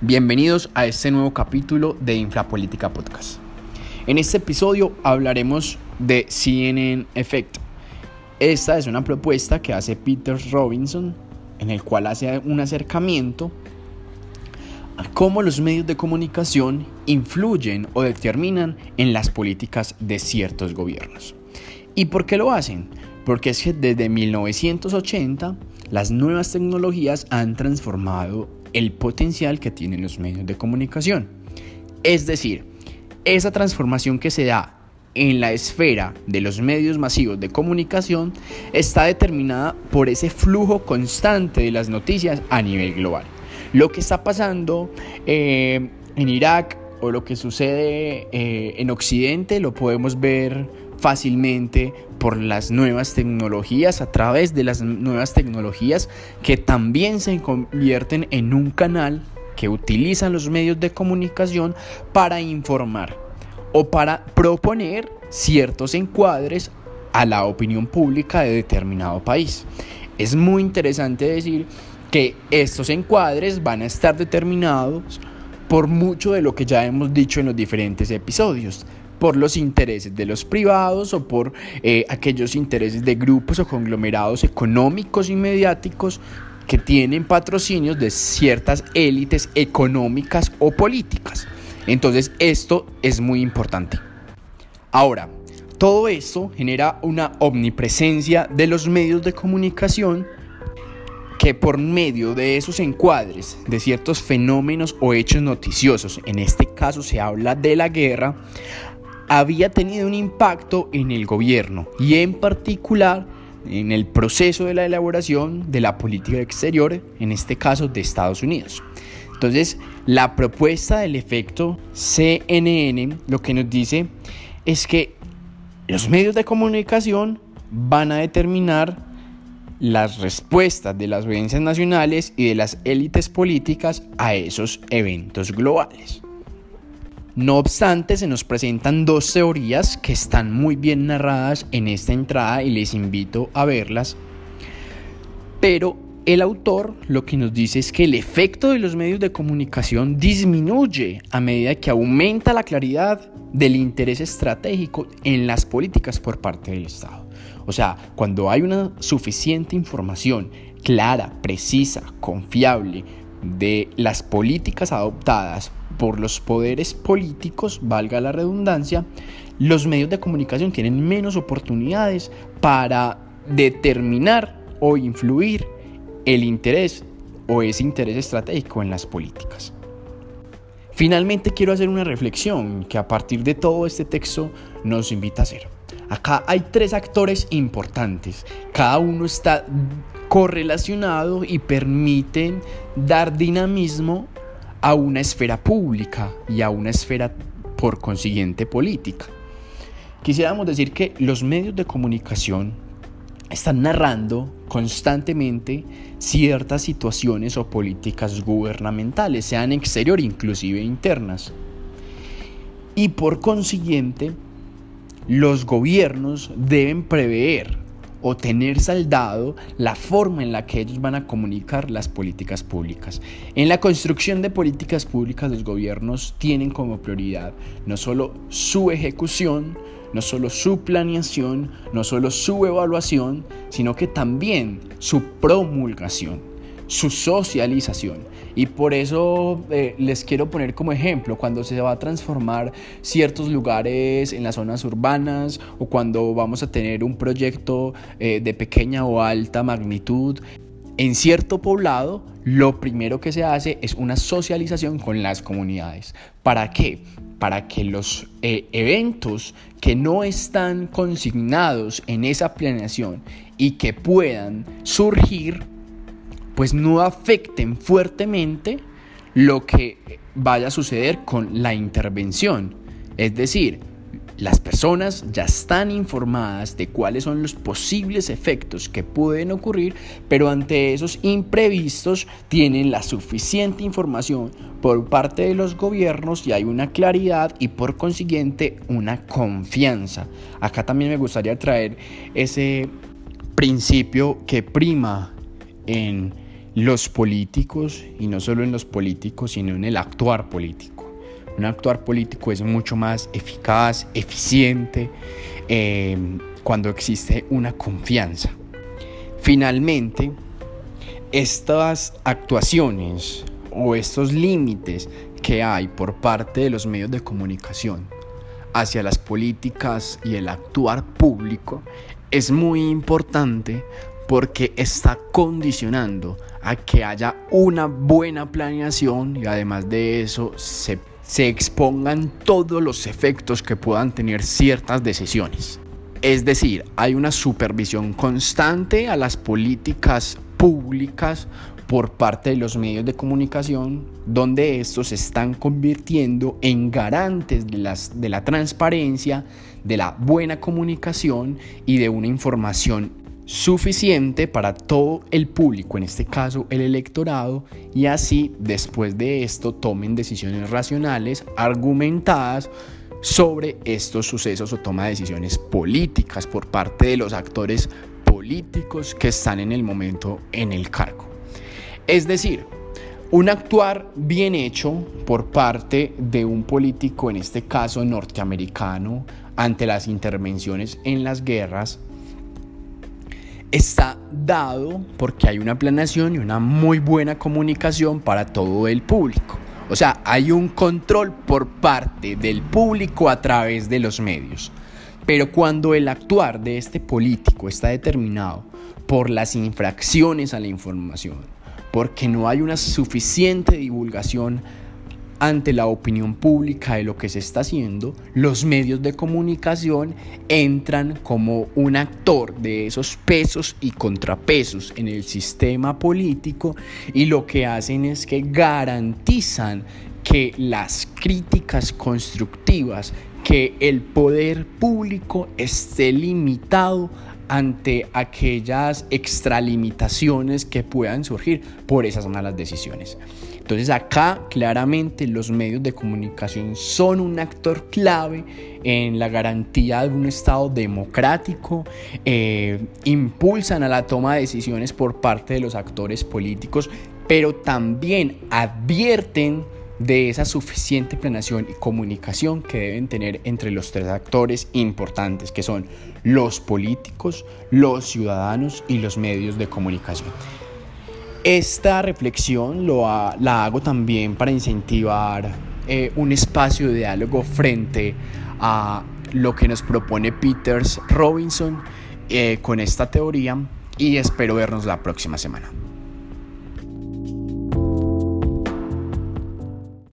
Bienvenidos a este nuevo capítulo de Infrapolítica Podcast. En este episodio hablaremos de CNN Effect. Esta es una propuesta que hace Peter Robinson en el cual hace un acercamiento a cómo los medios de comunicación influyen o determinan en las políticas de ciertos gobiernos. ¿Y por qué lo hacen? Porque es que desde 1980 las nuevas tecnologías han transformado el potencial que tienen los medios de comunicación. Es decir, esa transformación que se da en la esfera de los medios masivos de comunicación está determinada por ese flujo constante de las noticias a nivel global. Lo que está pasando eh, en Irak o lo que sucede eh, en Occidente lo podemos ver fácilmente por las nuevas tecnologías, a través de las nuevas tecnologías que también se convierten en un canal que utilizan los medios de comunicación para informar o para proponer ciertos encuadres a la opinión pública de determinado país. Es muy interesante decir que estos encuadres van a estar determinados por mucho de lo que ya hemos dicho en los diferentes episodios por los intereses de los privados o por eh, aquellos intereses de grupos o conglomerados económicos y mediáticos que tienen patrocinios de ciertas élites económicas o políticas. Entonces esto es muy importante. Ahora, todo esto genera una omnipresencia de los medios de comunicación que por medio de esos encuadres de ciertos fenómenos o hechos noticiosos, en este caso se habla de la guerra, había tenido un impacto en el gobierno y en particular en el proceso de la elaboración de la política exterior, en este caso de Estados Unidos. Entonces, la propuesta del efecto CNN lo que nos dice es que los medios de comunicación van a determinar las respuestas de las audiencias nacionales y de las élites políticas a esos eventos globales. No obstante, se nos presentan dos teorías que están muy bien narradas en esta entrada y les invito a verlas. Pero el autor lo que nos dice es que el efecto de los medios de comunicación disminuye a medida que aumenta la claridad del interés estratégico en las políticas por parte del Estado. O sea, cuando hay una suficiente información clara, precisa, confiable de las políticas adoptadas por los poderes políticos, valga la redundancia, los medios de comunicación tienen menos oportunidades para determinar o influir el interés o ese interés estratégico en las políticas. Finalmente quiero hacer una reflexión que a partir de todo este texto nos invita a hacer. Acá hay tres actores importantes, cada uno está correlacionado y permiten dar dinamismo a una esfera pública y a una esfera por consiguiente política. Quisiéramos decir que los medios de comunicación están narrando constantemente ciertas situaciones o políticas gubernamentales, sean exterior inclusive internas. Y por consiguiente, los gobiernos deben prever o tener saldado la forma en la que ellos van a comunicar las políticas públicas. En la construcción de políticas públicas los gobiernos tienen como prioridad no solo su ejecución, no solo su planeación, no solo su evaluación, sino que también su promulgación, su socialización. Y por eso eh, les quiero poner como ejemplo cuando se va a transformar ciertos lugares en las zonas urbanas o cuando vamos a tener un proyecto eh, de pequeña o alta magnitud. En cierto poblado, lo primero que se hace es una socialización con las comunidades. ¿Para qué? Para que los eh, eventos que no están consignados en esa planeación y que puedan surgir pues no afecten fuertemente lo que vaya a suceder con la intervención. Es decir, las personas ya están informadas de cuáles son los posibles efectos que pueden ocurrir, pero ante esos imprevistos tienen la suficiente información por parte de los gobiernos y hay una claridad y por consiguiente una confianza. Acá también me gustaría traer ese principio que prima en los políticos, y no solo en los políticos, sino en el actuar político. Un actuar político es mucho más eficaz, eficiente, eh, cuando existe una confianza. Finalmente, estas actuaciones o estos límites que hay por parte de los medios de comunicación hacia las políticas y el actuar público es muy importante porque está condicionando a que haya una buena planeación y además de eso se, se expongan todos los efectos que puedan tener ciertas decisiones. Es decir, hay una supervisión constante a las políticas públicas por parte de los medios de comunicación, donde estos se están convirtiendo en garantes de, las, de la transparencia, de la buena comunicación y de una información suficiente para todo el público, en este caso el electorado, y así después de esto tomen decisiones racionales, argumentadas sobre estos sucesos o toma decisiones políticas por parte de los actores políticos que están en el momento en el cargo. Es decir, un actuar bien hecho por parte de un político, en este caso norteamericano, ante las intervenciones en las guerras, está dado porque hay una planeación y una muy buena comunicación para todo el público. O sea, hay un control por parte del público a través de los medios. Pero cuando el actuar de este político está determinado por las infracciones a la información, porque no hay una suficiente divulgación ante la opinión pública de lo que se está haciendo, los medios de comunicación entran como un actor de esos pesos y contrapesos en el sistema político y lo que hacen es que garantizan que las críticas constructivas, que el poder público esté limitado ante aquellas extralimitaciones que puedan surgir por esas malas decisiones. Entonces acá claramente los medios de comunicación son un actor clave en la garantía de un Estado democrático, eh, impulsan a la toma de decisiones por parte de los actores políticos, pero también advierten de esa suficiente planeación y comunicación que deben tener entre los tres actores importantes, que son los políticos, los ciudadanos y los medios de comunicación. Esta reflexión lo la hago también para incentivar eh, un espacio de diálogo frente a lo que nos propone Peters Robinson eh, con esta teoría y espero vernos la próxima semana.